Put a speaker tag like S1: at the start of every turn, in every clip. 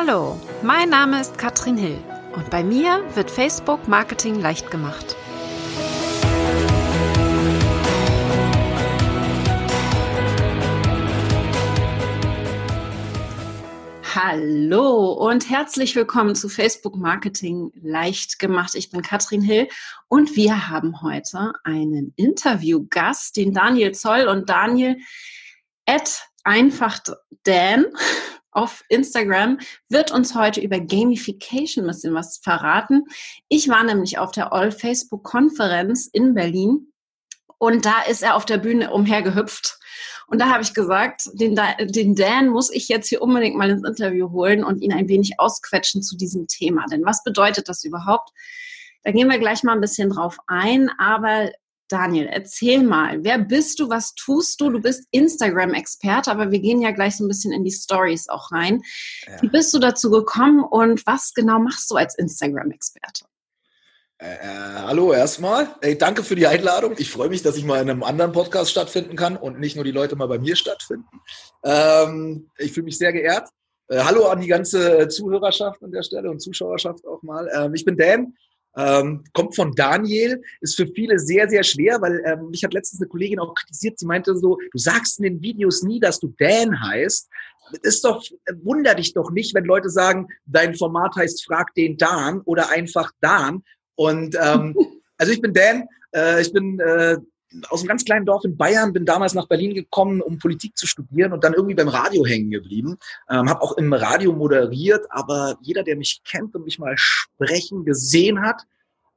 S1: Hallo, mein Name ist Katrin Hill und bei mir wird Facebook Marketing leicht gemacht. Hallo und herzlich willkommen zu Facebook Marketing leicht gemacht. Ich bin Katrin Hill und wir haben heute einen Interviewgast, den Daniel Zoll und Daniel at einfach Dan auf Instagram wird uns heute über Gamification ein bisschen was verraten. Ich war nämlich auf der All Facebook Konferenz in Berlin und da ist er auf der Bühne umhergehüpft. Und da habe ich gesagt, den, den Dan muss ich jetzt hier unbedingt mal ins Interview holen und ihn ein wenig ausquetschen zu diesem Thema. Denn was bedeutet das überhaupt? Da gehen wir gleich mal ein bisschen drauf ein. Aber Daniel, erzähl mal, wer bist du, was tust du? Du bist Instagram-Experte, aber wir gehen ja gleich so ein bisschen in die Stories auch rein. Ja. Wie bist du dazu gekommen und was genau machst du als Instagram-Experte?
S2: Äh, äh, hallo erstmal. Ey, danke für die Einladung. Ich freue mich, dass ich mal in einem anderen Podcast stattfinden kann und nicht nur die Leute mal bei mir stattfinden. Ähm, ich fühle mich sehr geehrt. Äh, hallo an die ganze Zuhörerschaft an der Stelle und Zuschauerschaft auch mal. Ähm, ich bin Dan. Ähm, kommt von Daniel, ist für viele sehr, sehr schwer, weil ähm, mich hat letztens eine Kollegin auch kritisiert, sie meinte so, du sagst in den Videos nie, dass du Dan heißt. Ist doch, wunder dich doch nicht, wenn Leute sagen, dein Format heißt Frag den Dan oder einfach Dan. Und ähm, also ich bin Dan, äh, ich bin äh, aus einem ganz kleinen Dorf in Bayern, bin damals nach Berlin gekommen, um Politik zu studieren und dann irgendwie beim Radio hängen geblieben. Ähm, habe auch im Radio moderiert, aber jeder, der mich kennt und mich mal sprechen gesehen hat,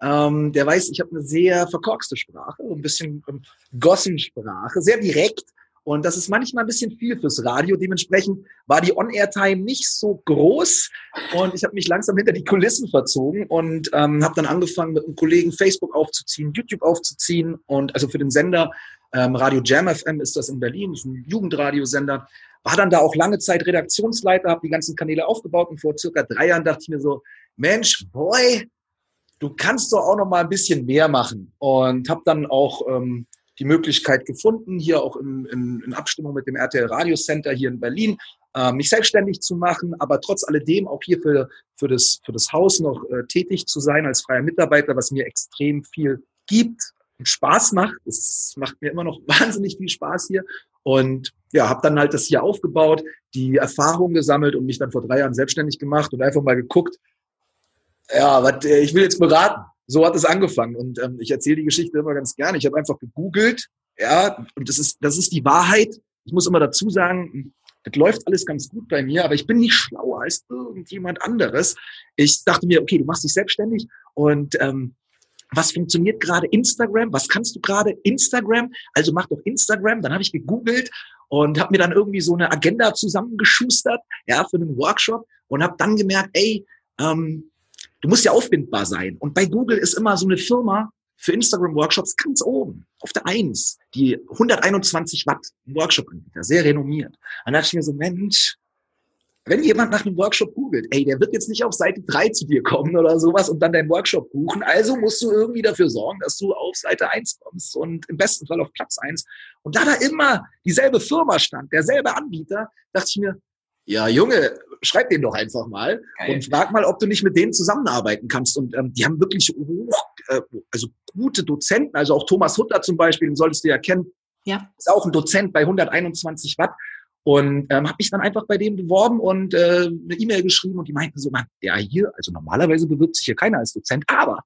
S2: ähm, der weiß, ich habe eine sehr verkorkste Sprache, ein bisschen ähm, Gossensprache, sehr direkt. Und das ist manchmal ein bisschen viel fürs Radio. Dementsprechend war die On-Air-Time nicht so groß. Und ich habe mich langsam hinter die Kulissen verzogen und ähm, habe dann angefangen, mit einem Kollegen Facebook aufzuziehen, YouTube aufzuziehen. Und also für den Sender ähm, Radio Jam FM ist das in Berlin, ist ein Jugendradiosender. War dann da auch lange Zeit Redaktionsleiter, habe die ganzen Kanäle aufgebaut. Und vor circa drei Jahren dachte ich mir so, Mensch, boy, du kannst doch auch noch mal ein bisschen mehr machen. Und habe dann auch... Ähm, die Möglichkeit gefunden, hier auch in, in, in Abstimmung mit dem RTL Radio Center hier in Berlin, äh, mich selbstständig zu machen, aber trotz alledem auch hier für, für, das, für das Haus noch äh, tätig zu sein als freier Mitarbeiter, was mir extrem viel gibt und Spaß macht. Es macht mir immer noch wahnsinnig viel Spaß hier. Und ja, habe dann halt das hier aufgebaut, die Erfahrung gesammelt und mich dann vor drei Jahren selbstständig gemacht und einfach mal geguckt, ja, was, äh, ich will jetzt beraten so hat es angefangen. Und ähm, ich erzähle die Geschichte immer ganz gerne. Ich habe einfach gegoogelt, ja, und das ist, das ist die Wahrheit. Ich muss immer dazu sagen, das läuft alles ganz gut bei mir, aber ich bin nicht schlauer als irgendjemand anderes. Ich dachte mir, okay, du machst dich selbstständig und ähm, was funktioniert gerade? Instagram. Was kannst du gerade? Instagram. Also mach doch Instagram. Dann habe ich gegoogelt und habe mir dann irgendwie so eine Agenda zusammengeschustert, ja, für einen Workshop und habe dann gemerkt, ey, ähm, Du musst ja aufbindbar sein. Und bei Google ist immer so eine Firma für Instagram-Workshops ganz oben, auf der Eins, die 121 Watt Workshop-Anbieter, sehr renommiert. Dann dachte ich mir so, Mensch, wenn jemand nach einem Workshop googelt, ey, der wird jetzt nicht auf Seite 3 zu dir kommen oder sowas und dann deinen Workshop buchen. Also musst du irgendwie dafür sorgen, dass du auf Seite 1 kommst und im besten Fall auf Platz 1. Und da da immer dieselbe Firma stand, derselbe Anbieter, dachte ich mir, ja, Junge, schreib den doch einfach mal Geil. und frag mal, ob du nicht mit denen zusammenarbeiten kannst. Und ähm, die haben wirklich hoch, äh, also gute Dozenten, also auch Thomas Hutter zum Beispiel, den solltest du ja kennen. Ja. Ist auch ein Dozent bei 121 Watt. Und ähm, habe mich dann einfach bei dem beworben und äh, eine E-Mail geschrieben und die meinten so, man, ja hier, also normalerweise bewirbt sich hier keiner als Dozent, aber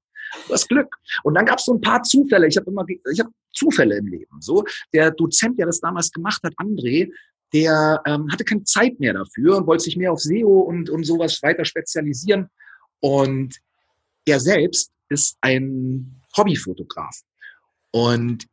S2: du hast Glück. Und dann gab es so ein paar Zufälle. Ich habe immer, ich habe Zufälle im Leben. So der Dozent, der das damals gemacht hat, André, der ähm, hatte keine Zeit mehr dafür und wollte sich mehr auf SEO und, und sowas weiter spezialisieren. Und er selbst ist ein Hobbyfotograf. Und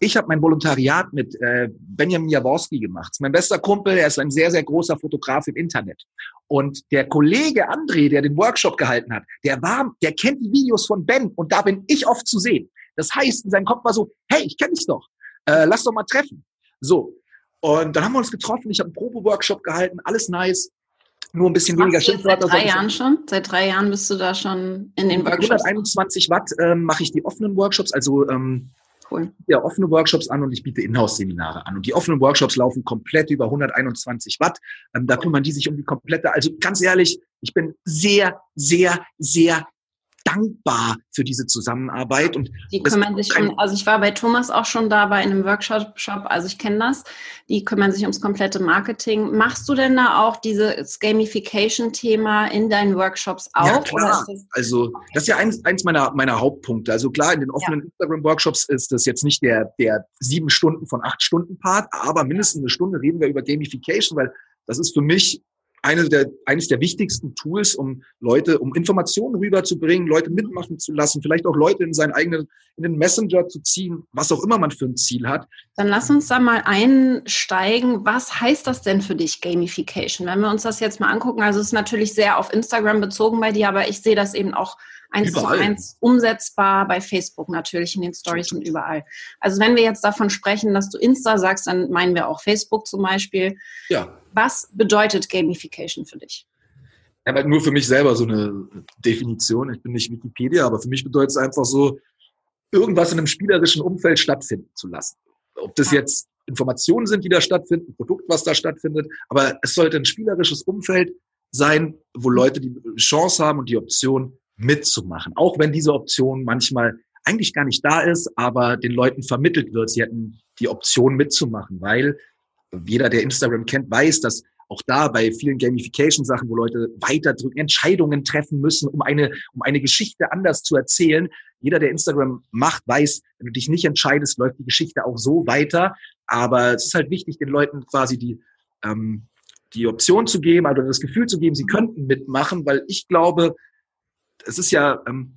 S2: ich habe mein Volontariat mit äh, Benjamin Jaworski gemacht. Mein bester Kumpel, er ist ein sehr, sehr großer Fotograf im Internet. Und der Kollege André, der den Workshop gehalten hat, der war, der kennt die Videos von Ben und da bin ich oft zu sehen. Das heißt, in seinem Kopf war so, hey, ich kenne dich doch, äh, lass doch mal treffen. So, und dann haben wir uns getroffen, ich habe einen Probe-Workshop gehalten, alles nice. Nur ein bisschen weniger
S1: Schimpfwörter. Seit drei Jahren schon? Seit drei Jahren bist du da schon in den Workshops?
S2: 121 Watt ähm, mache ich die offenen Workshops, also ähm, Cool. Ja offene Workshops an und ich biete Inhouse-Seminare an. Und die offenen Workshops laufen komplett über 121 Watt. Ähm, da kümmern die sich um die komplette, also ganz ehrlich, ich bin sehr, sehr, sehr dankbar für diese Zusammenarbeit. Und
S1: die kümmern sich um, also ich war bei Thomas auch schon da bei einem Workshop, also ich kenne das. Die kümmern sich ums komplette Marketing. Machst du denn da auch dieses Gamification-Thema in deinen Workshops auch? Ja,
S2: klar. Das also das ist ja eins, eins meiner, meiner Hauptpunkte. Also klar, in den offenen ja. Instagram-Workshops ist das jetzt nicht der, der sieben Stunden von acht Stunden Part, aber mindestens eine Stunde reden wir über Gamification, weil das ist für mich eine der, eines der wichtigsten Tools, um Leute, um Informationen rüberzubringen, Leute mitmachen zu lassen, vielleicht auch Leute in seinen eigenen, in den Messenger zu ziehen, was auch immer man für ein Ziel hat.
S1: Dann lass uns da mal einsteigen. Was heißt das denn für dich, Gamification? Wenn wir uns das jetzt mal angucken, also es ist natürlich sehr auf Instagram bezogen bei dir, aber ich sehe das eben auch eins überall. zu eins umsetzbar bei Facebook natürlich, in den Stories und überall. Also wenn wir jetzt davon sprechen, dass du Insta sagst, dann meinen wir auch Facebook zum Beispiel. Ja. Was bedeutet Gamification für dich?
S2: Aber nur für mich selber so eine Definition. Ich bin nicht Wikipedia, aber für mich bedeutet es einfach so, irgendwas in einem spielerischen Umfeld stattfinden zu lassen. Ob das jetzt Informationen sind, die da stattfinden, ein Produkt, was da stattfindet, aber es sollte ein spielerisches Umfeld sein, wo Leute die Chance haben und die Option, mitzumachen. Auch wenn diese Option manchmal eigentlich gar nicht da ist, aber den Leuten vermittelt wird, sie hätten die Option mitzumachen, weil jeder, der Instagram kennt, weiß, dass auch da bei vielen Gamification-Sachen, wo Leute weiterdrücken, Entscheidungen treffen müssen, um eine, um eine Geschichte anders zu erzählen. Jeder, der Instagram macht, weiß, wenn du dich nicht entscheidest, läuft die Geschichte auch so weiter. Aber es ist halt wichtig, den Leuten quasi die, ähm, die Option zu geben, also das Gefühl zu geben, sie könnten mitmachen, weil ich glaube, es ist ja ähm,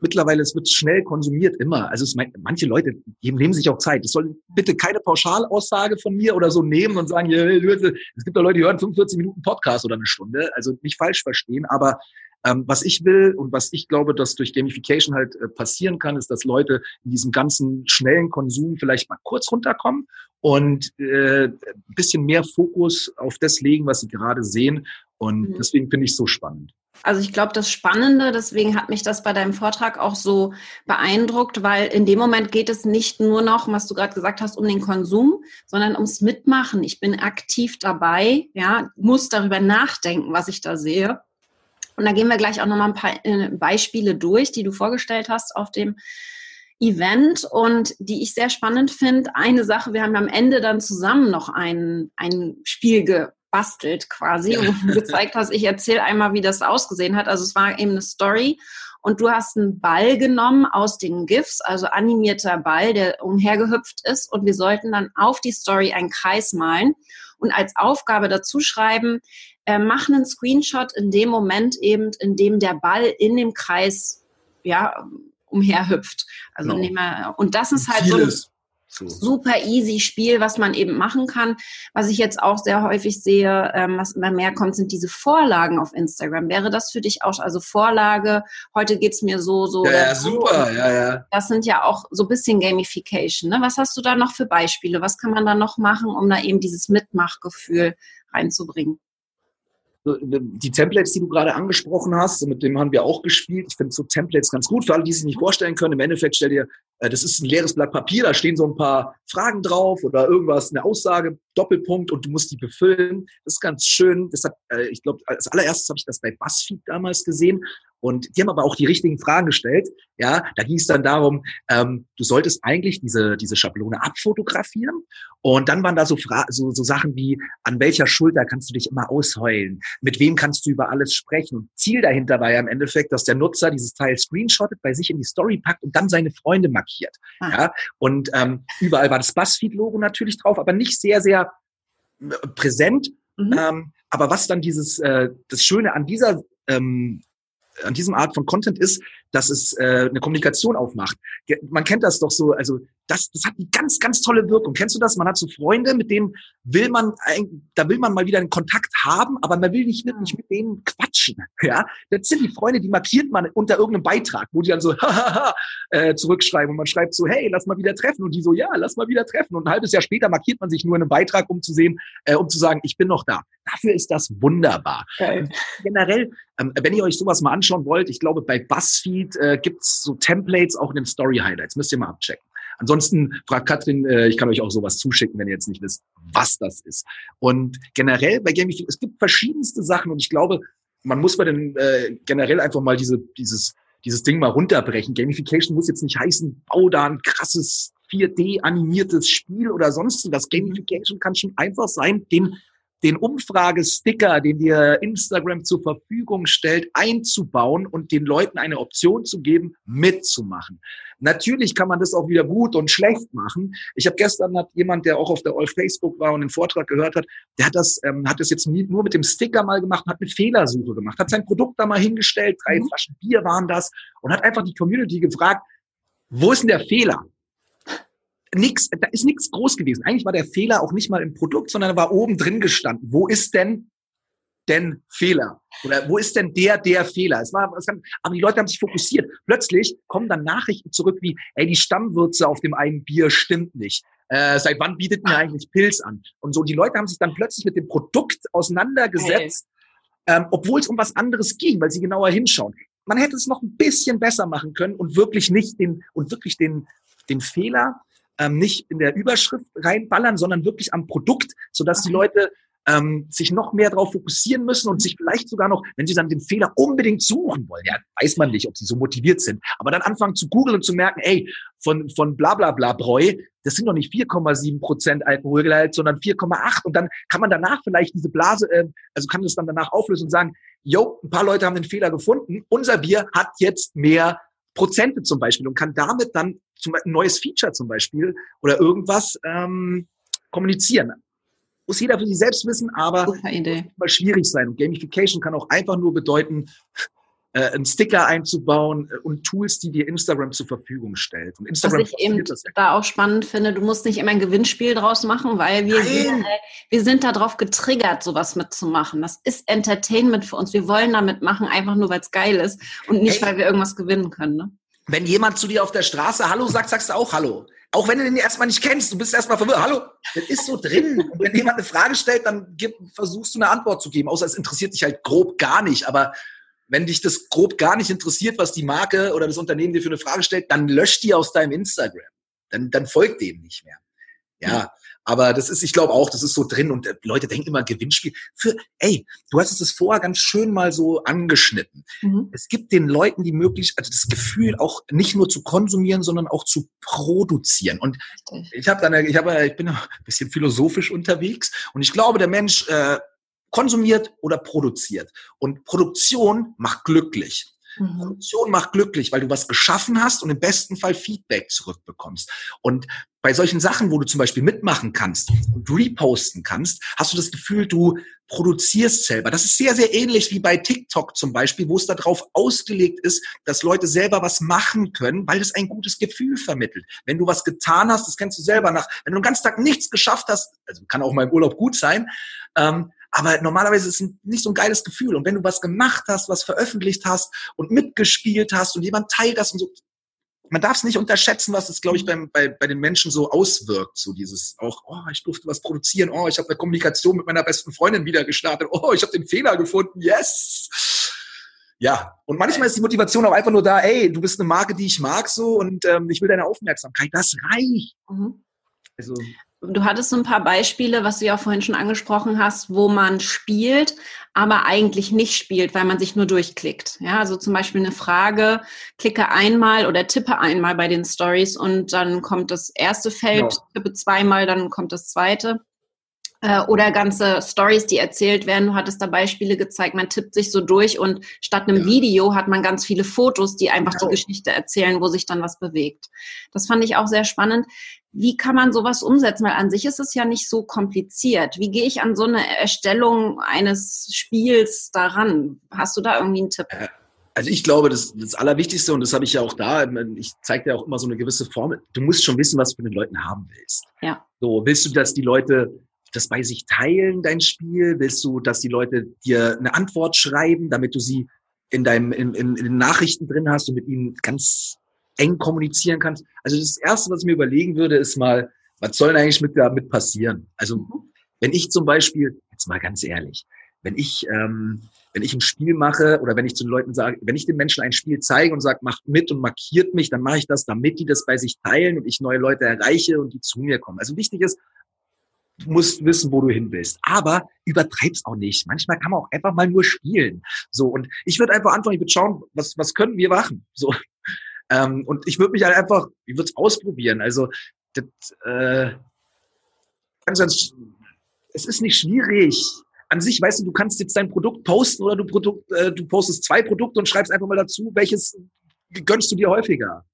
S2: mittlerweile, es wird schnell konsumiert immer. Also es, manche Leute nehmen sich auch Zeit. Es soll bitte keine Pauschalaussage von mir oder so nehmen und sagen, es gibt doch Leute, die hören 45 Minuten Podcast oder eine Stunde. Also nicht falsch verstehen, aber ähm, was ich will und was ich glaube, dass durch Gamification halt äh, passieren kann, ist, dass Leute in diesem ganzen schnellen Konsum vielleicht mal kurz runterkommen und äh, ein bisschen mehr Fokus auf das legen, was sie gerade sehen. Und mhm. deswegen finde ich es so spannend.
S1: Also ich glaube, das Spannende, deswegen hat mich das bei deinem Vortrag auch so beeindruckt, weil in dem Moment geht es nicht nur noch, was du gerade gesagt hast, um den Konsum, sondern ums Mitmachen. Ich bin aktiv dabei, ja, muss darüber nachdenken, was ich da sehe. Und da gehen wir gleich auch nochmal ein paar äh, Beispiele durch, die du vorgestellt hast auf dem Event und die ich sehr spannend finde. Eine Sache, wir haben am Ende dann zusammen noch ein, ein Spiel gebastelt quasi und gezeigt hast, ich erzähle einmal, wie das ausgesehen hat. Also es war eben eine Story und du hast einen Ball genommen aus den GIFs, also animierter Ball, der umhergehüpft ist und wir sollten dann auf die Story einen Kreis malen und als Aufgabe dazu schreiben, äh, mach einen Screenshot in dem Moment eben, in dem der Ball in dem Kreis ja, umherhüpft. Also genau. und das ist halt so ein super easy Spiel, was man eben machen kann. Was ich jetzt auch sehr häufig sehe, ähm, was immer mehr kommt, sind diese Vorlagen auf Instagram. Wäre das für dich auch, also Vorlage, heute geht's mir so, so.
S2: Ja, ja super, ja, ja.
S1: Das sind ja auch so ein bisschen Gamification. Ne? Was hast du da noch für Beispiele? Was kann man da noch machen, um da eben dieses Mitmachgefühl reinzubringen?
S2: die Templates, die du gerade angesprochen hast, mit dem haben wir auch gespielt. Ich finde so Templates ganz gut. Für alle, die sich nicht vorstellen können, im Endeffekt stell dir, äh, das ist ein leeres Blatt Papier, da stehen so ein paar Fragen drauf oder irgendwas, eine Aussage, Doppelpunkt und du musst die befüllen. Das ist ganz schön. Das hat, äh, ich glaube, als allererstes habe ich das bei BuzzFeed damals gesehen. Und die haben aber auch die richtigen Fragen gestellt. Ja, da ging es dann darum, ähm, du solltest eigentlich diese, diese Schablone abfotografieren. Und dann waren da so, Fra so, so Sachen wie, an welcher Schulter kannst du dich immer ausheulen? Mit wem kannst du über alles sprechen? Und Ziel dahinter war ja im Endeffekt, dass der Nutzer dieses Teil screenshottet, bei sich in die Story packt und dann seine Freunde markiert. Ah. Ja, und ähm, überall war das Buzzfeed-Logo natürlich drauf, aber nicht sehr, sehr äh, präsent. Mhm. Ähm, aber was dann dieses, äh, das Schöne an dieser ähm, an diesem Art von Content ist, dass es äh, eine Kommunikation aufmacht. Man kennt das doch so, also das, das hat eine ganz, ganz tolle Wirkung. Kennst du das? Man hat so Freunde, mit denen will man, da will man mal wieder einen Kontakt haben, aber man will nicht, nicht mit denen quatschen. Ja, das sind die Freunde, die markiert man unter irgendeinem Beitrag, wo die dann so äh, zurückschreiben und man schreibt so, hey, lass mal wieder treffen und die so, ja, lass mal wieder treffen und ein halbes Jahr später markiert man sich nur in einem Beitrag, um zu sehen, äh, um zu sagen, ich bin noch da. Dafür ist das wunderbar. Okay. Generell, ähm, wenn ihr euch sowas mal anschauen wollt, ich glaube, bei BuzzFeed äh, gibt's so Templates auch in den Story Highlights. Müsst ihr mal abchecken. Ansonsten fragt Katrin, äh, ich kann euch auch sowas zuschicken, wenn ihr jetzt nicht wisst, was das ist. Und generell bei Gamification, es gibt verschiedenste Sachen und ich glaube, man muss bei den äh, generell einfach mal diese, dieses, dieses Ding mal runterbrechen. Gamification muss jetzt nicht heißen, bau da ein krasses 4D-animiertes Spiel oder sonst was. Gamification kann schon einfach sein, den den Umfragesticker, den dir Instagram zur Verfügung stellt, einzubauen und den Leuten eine Option zu geben, mitzumachen. Natürlich kann man das auch wieder gut und schlecht machen. Ich habe gestern hat jemand, der auch auf der All Facebook war und den Vortrag gehört hat, der hat das, ähm, hat das jetzt nur mit dem Sticker mal gemacht und hat eine Fehlersuche gemacht, hat sein Produkt da mal hingestellt, drei mhm. Flaschen Bier waren das und hat einfach die Community gefragt, wo ist denn der Fehler? Nix, da ist nichts groß gewesen. Eigentlich war der Fehler auch nicht mal im Produkt, sondern er war oben drin gestanden. Wo ist denn denn Fehler? Oder wo ist denn der, der Fehler? Es war, es kann, aber die Leute haben sich fokussiert. Plötzlich kommen dann Nachrichten zurück wie, ey, die Stammwürze auf dem einen Bier stimmt nicht. Äh, seit wann bietet mir eigentlich Pilz an? Und so, die Leute haben sich dann plötzlich mit dem Produkt auseinandergesetzt, hey. ähm, obwohl es um was anderes ging, weil sie genauer hinschauen. Man hätte es noch ein bisschen besser machen können und wirklich nicht den, und wirklich den, den Fehler ähm, nicht in der Überschrift reinballern, sondern wirklich am Produkt, sodass die Leute ähm, sich noch mehr darauf fokussieren müssen und sich vielleicht sogar noch, wenn sie dann den Fehler unbedingt suchen wollen, ja, weiß man nicht, ob sie so motiviert sind, aber dann anfangen zu googeln und zu merken, ey, von, von bla bla bla Bräu, das sind doch nicht 4,7 Prozent Alkoholgehalt, sondern 4,8 und dann kann man danach vielleicht diese Blase, äh, also kann das dann danach auflösen und sagen, yo, ein paar Leute haben den Fehler gefunden, unser Bier hat jetzt mehr Prozente zum Beispiel und kann damit dann zum ein neues Feature zum Beispiel oder irgendwas ähm, kommunizieren. Muss jeder für sich selbst wissen, aber mal schwierig sein. Und Gamification kann auch einfach nur bedeuten, äh, einen Sticker einzubauen äh, und Tools, die dir Instagram zur Verfügung stellt. Und Instagram
S1: Was ich eben das ja. da auch spannend finde, du musst nicht immer ein Gewinnspiel draus machen, weil wir, sind, äh, wir sind darauf getriggert, sowas mitzumachen. Das ist Entertainment für uns. Wir wollen damit machen, einfach nur, weil es geil ist und nicht, weil wir irgendwas gewinnen können. Ne?
S2: Wenn jemand zu dir auf der Straße Hallo sagt, sagst du auch Hallo. Auch wenn du den erstmal nicht kennst, du bist erstmal verwirrt. Hallo, das ist so drin. Und wenn jemand eine Frage stellt, dann gib, versuchst du eine Antwort zu geben. Außer es interessiert dich halt grob gar nicht. Aber wenn dich das grob gar nicht interessiert, was die Marke oder das Unternehmen dir für eine Frage stellt, dann lösch die aus deinem Instagram. Dann, dann folgt dem nicht mehr. Ja, aber das ist, ich glaube auch, das ist so drin und äh, Leute denken immer Gewinnspiel. Für, ey, du hast es vorher ganz schön mal so angeschnitten. Mhm. Es gibt den Leuten die Möglichkeit, also das Gefühl auch nicht nur zu konsumieren, sondern auch zu produzieren. Und ich habe dann, ich habe, ich bin ein bisschen philosophisch unterwegs und ich glaube, der Mensch äh, konsumiert oder produziert. Und Produktion macht glücklich. Mhm. Produktion macht glücklich, weil du was geschaffen hast und im besten Fall Feedback zurückbekommst. Und bei solchen Sachen, wo du zum Beispiel mitmachen kannst und reposten kannst, hast du das Gefühl, du produzierst selber. Das ist sehr, sehr ähnlich wie bei TikTok zum Beispiel, wo es darauf ausgelegt ist, dass Leute selber was machen können, weil es ein gutes Gefühl vermittelt. Wenn du was getan hast, das kennst du selber nach, wenn du den ganzen Tag nichts geschafft hast, also kann auch mal im Urlaub gut sein, ähm, aber normalerweise ist es nicht so ein geiles Gefühl. Und wenn du was gemacht hast, was veröffentlicht hast und mitgespielt hast und jemand teilt das und so, man darf es nicht unterschätzen, was es, glaube ich, beim, bei, bei den Menschen so auswirkt. So dieses auch, oh, ich durfte was produzieren, oh, ich habe eine Kommunikation mit meiner besten Freundin wieder gestartet, oh, ich habe den Fehler gefunden, yes. Ja, und manchmal ist die Motivation auch einfach nur da, ey, du bist eine Marke, die ich mag so und ähm, ich will deine Aufmerksamkeit. Das reicht. Mhm.
S1: Also, Du hattest so ein paar Beispiele, was du ja vorhin schon angesprochen hast, wo man spielt, aber eigentlich nicht spielt, weil man sich nur durchklickt. Ja, also zum Beispiel eine Frage, klicke einmal oder tippe einmal bei den Stories und dann kommt das erste Feld, ja. tippe zweimal, dann kommt das zweite. Äh, oder ganze Stories, die erzählt werden. Du hattest da Beispiele gezeigt, man tippt sich so durch und statt einem ja. Video hat man ganz viele Fotos, die einfach genau. die Geschichte erzählen, wo sich dann was bewegt. Das fand ich auch sehr spannend. Wie kann man sowas umsetzen? Weil an sich ist es ja nicht so kompliziert. Wie gehe ich an so eine Erstellung eines Spiels daran? Hast du da irgendwie einen Tipp? Äh,
S2: also ich glaube, das, das Allerwichtigste, und das habe ich ja auch da, ich zeige dir auch immer so eine gewisse Formel, du musst schon wissen, was du von den Leuten haben willst. Ja. So, willst du, dass die Leute das bei sich teilen, dein Spiel? Willst du, dass die Leute dir eine Antwort schreiben, damit du sie in deinem, in, in, in den Nachrichten drin hast und mit ihnen ganz eng kommunizieren kannst? Also das Erste, was ich mir überlegen würde, ist mal, was soll denn eigentlich mit damit passieren? Also, wenn ich zum Beispiel, jetzt mal ganz ehrlich, wenn ich, ähm, wenn ich ein Spiel mache oder wenn ich zu den Leuten sage, wenn ich den Menschen ein Spiel zeige und sage, macht mit und markiert mich, dann mache ich das, damit die das bei sich teilen und ich neue Leute erreiche und die zu mir kommen. Also wichtig ist, du musst wissen, wo du hin willst. Aber übertreib's auch nicht. Manchmal kann man auch einfach mal nur spielen. So, und ich würde einfach anfangen, ich würde schauen, was, was können wir machen? So. Ähm, und ich würde mich halt einfach, ich würde es ausprobieren. Also, das, äh, ganz, ganz, es ist nicht schwierig. An sich, weißt du, du kannst jetzt dein Produkt posten oder du, Produkt, äh, du postest zwei Produkte und schreibst einfach mal dazu, welches gönnst du dir häufiger.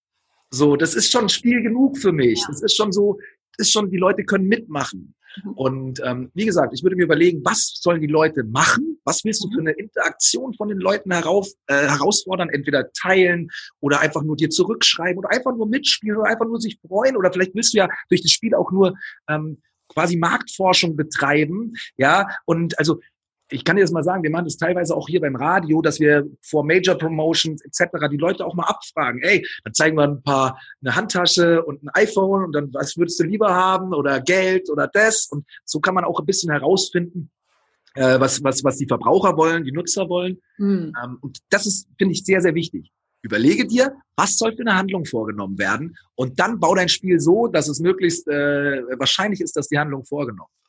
S2: So, das ist schon Spiel genug für mich. Ja. Das ist schon so, ist schon, die Leute können mitmachen. Mhm. Und ähm, wie gesagt, ich würde mir überlegen, was sollen die Leute machen? Was willst du für mhm. eine Interaktion von den Leuten herauf, äh, herausfordern? Entweder teilen oder einfach nur dir zurückschreiben oder einfach nur mitspielen oder einfach nur sich freuen oder vielleicht willst du ja durch das Spiel auch nur ähm, quasi Marktforschung betreiben. Ja, und also ich kann dir das mal sagen, wir machen das teilweise auch hier beim Radio, dass wir vor Major Promotions etc. die Leute auch mal abfragen. Ey, dann zeigen wir ein paar eine Handtasche und ein iPhone und dann was würdest du lieber haben oder Geld oder das und so kann man auch ein bisschen herausfinden, äh, was was was die Verbraucher wollen, die Nutzer wollen. Mhm. Ähm, und das ist finde ich sehr sehr wichtig. Überlege dir, was soll für eine Handlung vorgenommen werden und dann bau dein Spiel so, dass es möglichst äh, wahrscheinlich ist, dass die Handlung vorgenommen wird.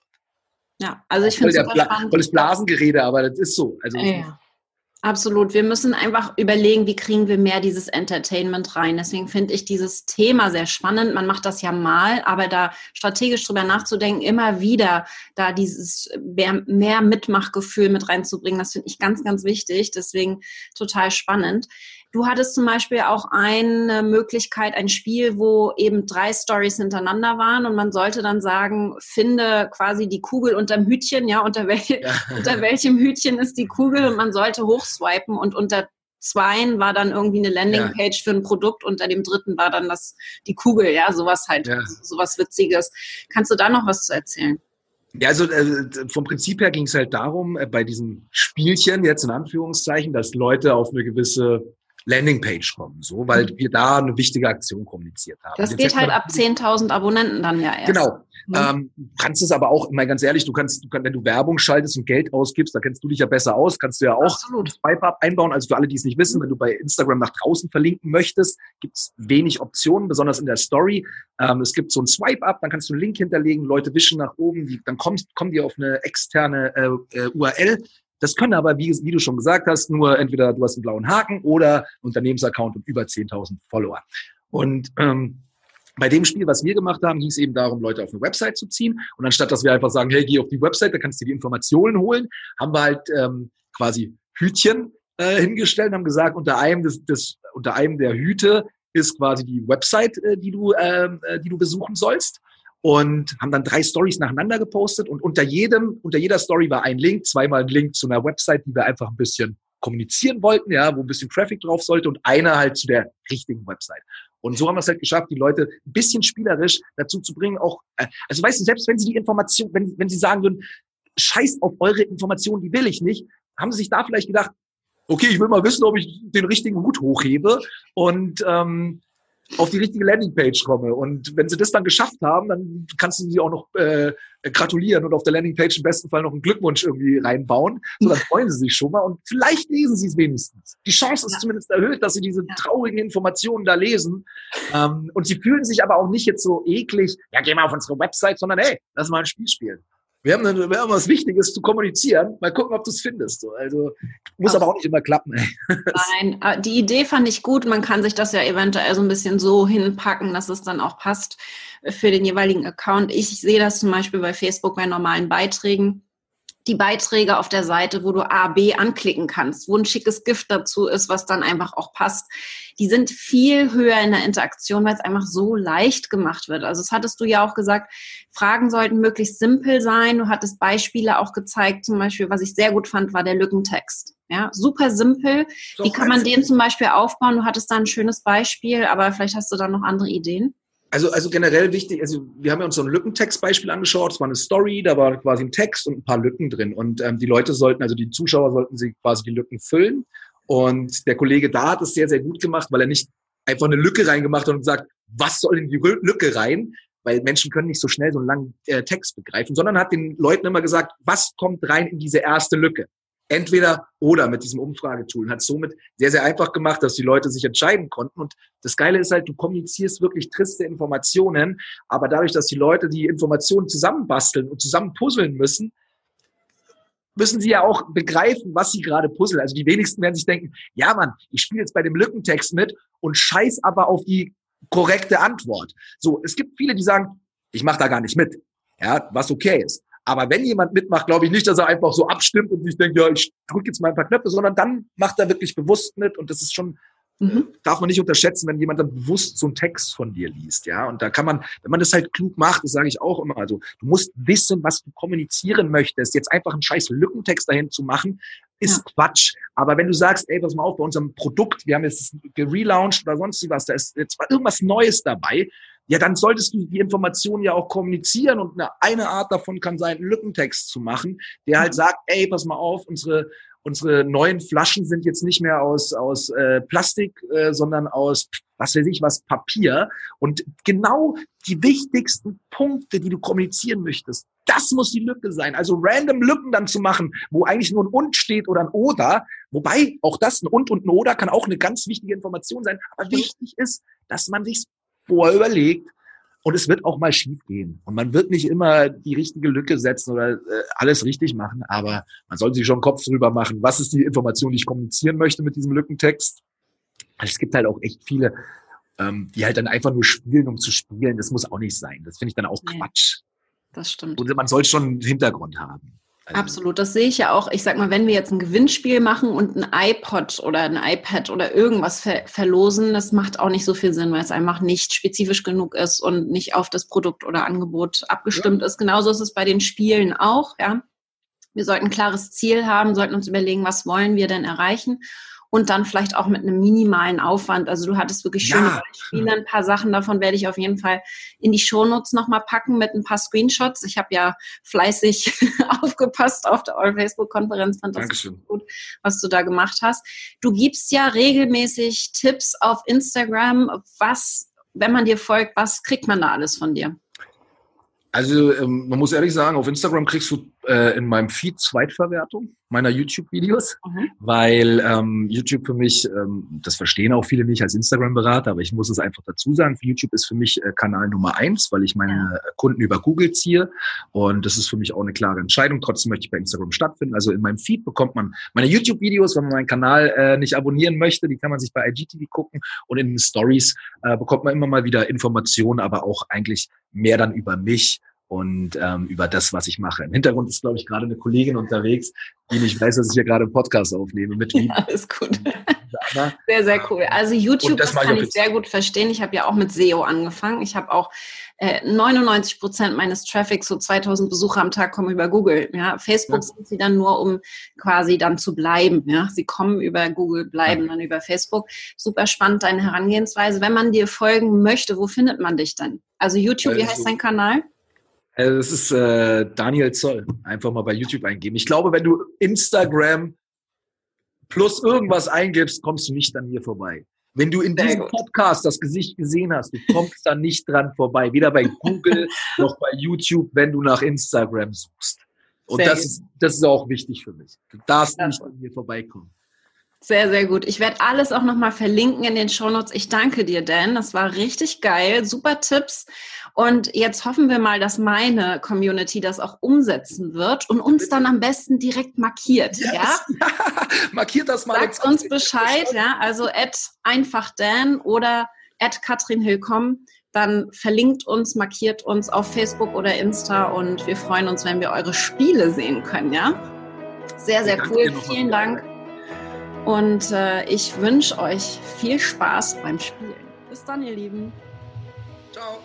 S1: Ja, also ich finde es super
S2: Bla spannend. Volles Blasengerede, aber das ist so.
S1: Also, ja, absolut. Wir müssen einfach überlegen, wie kriegen wir mehr dieses Entertainment rein. Deswegen finde ich dieses Thema sehr spannend. Man macht das ja mal, aber da strategisch drüber nachzudenken, immer wieder da dieses mehr, mehr Mitmachgefühl mit reinzubringen, das finde ich ganz, ganz wichtig. Deswegen total spannend. Du hattest zum Beispiel auch eine Möglichkeit, ein Spiel, wo eben drei Stories hintereinander waren und man sollte dann sagen, finde quasi die Kugel unterm Hütchen, ja, unter, wel ja. unter welchem Hütchen ist die Kugel und man sollte hochswipen und unter zweien war dann irgendwie eine Landingpage ja. für ein Produkt, unter dem dritten war dann das, die Kugel, ja, sowas halt, ja. sowas Witziges. Kannst du da noch was zu erzählen?
S2: Ja, also äh, vom Prinzip her ging es halt darum, äh, bei diesem Spielchen jetzt in Anführungszeichen, dass Leute auf eine gewisse Landingpage kommen, so, weil mhm. wir da eine wichtige Aktion kommuniziert haben.
S1: Das geht halt ab 10.000 Abonnenten dann ja erst.
S2: Genau. Mhm. Ähm, kannst es aber auch, mal ganz ehrlich, du kannst, du kannst, wenn du Werbung schaltest und Geld ausgibst, da kennst du dich ja besser aus, kannst du ja auch Swipe-Up einbauen. Also für alle, die es nicht wissen, wenn du bei Instagram nach draußen verlinken möchtest, gibt es wenig Optionen, besonders in der Story. Ähm, es gibt so ein Swipe-Up, dann kannst du einen Link hinterlegen, Leute wischen nach oben, die, dann kommst, kommen die auf eine externe äh, äh, URL, das können aber, wie, wie, du schon gesagt hast, nur entweder du hast einen blauen Haken oder Unternehmensaccount und über 10.000 Follower. Und ähm, bei dem Spiel, was wir gemacht haben, ging es eben darum, Leute auf eine Website zu ziehen. Und anstatt, dass wir einfach sagen, hey, geh auf die Website, da kannst du die Informationen holen, haben wir halt ähm, quasi Hütchen äh, hingestellt und haben gesagt, unter einem, des, des, unter einem der Hüte ist quasi die Website, äh, die, du, ähm, äh, die du besuchen sollst und haben dann drei Stories nacheinander gepostet und unter jedem, unter jeder Story war ein Link, zweimal ein Link zu einer Website, die wir einfach ein bisschen kommunizieren wollten, ja, wo ein bisschen Traffic drauf sollte und einer halt zu der richtigen Website. Und so haben wir es halt geschafft, die Leute ein bisschen spielerisch dazu zu bringen, auch, äh, also weißt du, selbst wenn sie die Information, wenn, wenn sie sagen würden, scheiß auf eure Informationen, die will ich nicht, haben sie sich da vielleicht gedacht, okay, ich will mal wissen, ob ich den richtigen Hut hochhebe und ähm, auf die richtige Landingpage komme. Und wenn sie das dann geschafft haben, dann kannst du sie auch noch äh, gratulieren und auf der Landingpage im besten Fall noch einen Glückwunsch irgendwie reinbauen. So, dann freuen sie sich schon mal und vielleicht lesen sie es wenigstens. Die Chance ist ja. zumindest erhöht, dass sie diese traurigen Informationen da lesen. Ähm, und sie fühlen sich aber auch nicht jetzt so eklig, ja, geh mal auf unsere Website, sondern hey, lass mal ein Spiel spielen. Wir haben, wir haben was Wichtiges zu kommunizieren. Mal gucken, ob du es findest. Also muss aber auch nicht immer klappen.
S1: Nein, äh, die Idee fand ich gut. Man kann sich das ja eventuell so ein bisschen so hinpacken, dass es dann auch passt für den jeweiligen Account. Ich sehe das zum Beispiel bei Facebook bei normalen Beiträgen die Beiträge auf der Seite, wo du A, B anklicken kannst, wo ein schickes Gift dazu ist, was dann einfach auch passt. Die sind viel höher in der Interaktion, weil es einfach so leicht gemacht wird. Also das hattest du ja auch gesagt, Fragen sollten möglichst simpel sein. Du hattest Beispiele auch gezeigt, zum Beispiel, was ich sehr gut fand, war der Lückentext. Ja, super simpel. Wie kann man den zum Beispiel aufbauen? Du hattest da ein schönes Beispiel, aber vielleicht hast du da noch andere Ideen
S2: also, also generell wichtig, also wir haben ja uns so ein Lückentextbeispiel angeschaut, es war eine Story, da war quasi ein Text und ein paar Lücken drin. Und ähm, die Leute sollten, also die Zuschauer sollten sie quasi die Lücken füllen. Und der Kollege da hat es sehr, sehr gut gemacht, weil er nicht einfach eine Lücke reingemacht hat und sagt, was soll in die Lücke rein? Weil Menschen können nicht so schnell so einen langen äh, Text begreifen, sondern hat den Leuten immer gesagt, was kommt rein in diese erste Lücke? Entweder oder mit diesem Umfragetool und hat somit sehr, sehr einfach gemacht, dass die Leute sich entscheiden konnten. Und das Geile ist halt, du kommunizierst wirklich triste Informationen, aber dadurch, dass die Leute die Informationen zusammenbasteln und zusammen puzzeln müssen, müssen sie ja auch begreifen, was sie gerade puzzeln. Also die wenigsten werden sich denken, ja Mann, ich spiele jetzt bei dem Lückentext mit und scheiß aber auf die korrekte Antwort. So, es gibt viele, die sagen, ich mache da gar nicht mit. Ja, was okay ist. Aber wenn jemand mitmacht, glaube ich nicht, dass er einfach so abstimmt und sich denkt, ja, ich drücke jetzt mal ein paar Knöpfe, sondern dann macht er wirklich bewusst mit und das ist schon, mhm. darf man nicht unterschätzen, wenn jemand dann bewusst so einen Text von dir liest, ja. Und da kann man, wenn man das halt klug macht, das sage ich auch immer, also du musst wissen, was du kommunizieren möchtest. Jetzt einfach einen scheiß Lückentext dahin zu machen, ist ja. Quatsch. Aber wenn du sagst, ey, pass mal auf, bei unserem Produkt, wir haben jetzt gelauncht oder sonst was, da ist jetzt irgendwas Neues dabei, ja, dann solltest du die Informationen ja auch kommunizieren und eine, eine Art davon kann sein, einen Lückentext zu machen, der halt mhm. sagt, ey, pass mal auf, unsere unsere neuen Flaschen sind jetzt nicht mehr aus aus äh, Plastik, äh, sondern aus was weiß ich was Papier und genau die wichtigsten Punkte, die du kommunizieren möchtest, das muss die Lücke sein. Also random Lücken dann zu machen, wo eigentlich nur ein und steht oder ein oder, wobei auch das ein und und ein oder kann auch eine ganz wichtige Information sein, aber wichtig ist, dass man sich vorher überlegt. Und es wird auch mal schief gehen. Und man wird nicht immer die richtige Lücke setzen oder äh, alles richtig machen, aber man sollte sich schon Kopf drüber machen, was ist die Information, die ich kommunizieren möchte mit diesem Lückentext. Es gibt halt auch echt viele, ähm, die halt dann einfach nur spielen, um zu spielen. Das muss auch nicht sein. Das finde ich dann auch nee, Quatsch.
S1: Das stimmt.
S2: Und man soll schon einen Hintergrund haben.
S1: Also Absolut, das sehe ich ja auch. Ich sag mal, wenn wir jetzt ein Gewinnspiel machen und ein iPod oder ein iPad oder irgendwas ver verlosen, das macht auch nicht so viel Sinn, weil es einfach nicht spezifisch genug ist und nicht auf das Produkt oder Angebot abgestimmt ja. ist. Genauso ist es bei den Spielen auch, ja. Wir sollten ein klares Ziel haben, sollten uns überlegen, was wollen wir denn erreichen und dann vielleicht auch mit einem minimalen Aufwand. Also du hattest wirklich schöne ja. Beispiele, ein paar Sachen davon werde ich auf jeden Fall in die Shownotes nochmal packen mit ein paar Screenshots. Ich habe ja fleißig aufgepasst auf der All-Facebook-Konferenz, fand das Dankeschön. gut, was du da gemacht hast. Du gibst ja regelmäßig Tipps auf Instagram. Was, wenn man dir folgt, was kriegt man da alles von dir?
S2: Also ähm, man muss ehrlich sagen, auf Instagram kriegst du äh, in meinem Feed Zweitverwertung meiner YouTube-Videos, mhm. weil ähm, YouTube für mich, ähm, das verstehen auch viele nicht als Instagram-Berater, aber ich muss es einfach dazu sagen, YouTube ist für mich äh, Kanal Nummer eins, weil ich meine ja. Kunden über Google ziehe und das ist für mich auch eine klare Entscheidung. Trotzdem möchte ich bei Instagram stattfinden. Also in meinem Feed bekommt man meine YouTube-Videos, wenn man meinen Kanal äh, nicht abonnieren möchte, die kann man sich bei IGTV gucken und in den Stories äh, bekommt man immer mal wieder Informationen, aber auch eigentlich mehr dann über mich und ähm, über das, was ich mache. Im Hintergrund ist, glaube ich, gerade eine Kollegin unterwegs, die nicht weiß, dass ich hier gerade einen Podcast aufnehme. Mit
S1: ja, alles gut. Sehr, sehr cool. Also YouTube, das, das kann ich sehr gut verstehen. Ich habe ja auch mit SEO angefangen. Ich habe auch äh, 99 Prozent meines Traffics, so 2000 Besucher am Tag, kommen über Google. Ja, Facebook ja. sind sie dann nur, um quasi dann zu bleiben. Ja, sie kommen über Google, bleiben ja. dann über Facebook. Super spannend deine Herangehensweise. Wenn man dir folgen möchte, wo findet man dich dann? Also YouTube, wie heißt dein Kanal?
S2: Also das ist äh, Daniel Zoll. Einfach mal bei YouTube eingeben. Ich glaube, wenn du Instagram plus irgendwas eingibst, kommst du nicht an mir vorbei. Wenn du in diesem Podcast das Gesicht gesehen hast, du kommst da nicht dran vorbei. Weder bei Google noch bei YouTube, wenn du nach Instagram suchst. Und das ist, das ist auch wichtig für mich. Du darfst nicht an mir vorbeikommen.
S1: Sehr, sehr gut. Ich werde alles auch nochmal verlinken in den Shownotes. Ich danke dir, Dan. Das war richtig geil. Super Tipps. Und jetzt hoffen wir mal, dass meine Community das auch umsetzen wird und uns dann am besten direkt markiert. Yes. Ja?
S2: markiert das mal.
S1: Sagt uns Bescheid, ja. Also at einfach Dan oder at Katrin Hillkomm. Dann verlinkt uns, markiert uns auf Facebook oder Insta und wir freuen uns, wenn wir eure Spiele sehen können, ja? Sehr, sehr cool. Vielen Dank. Und äh, ich wünsche euch viel Spaß beim Spielen. Bis dann, ihr Lieben. Ciao.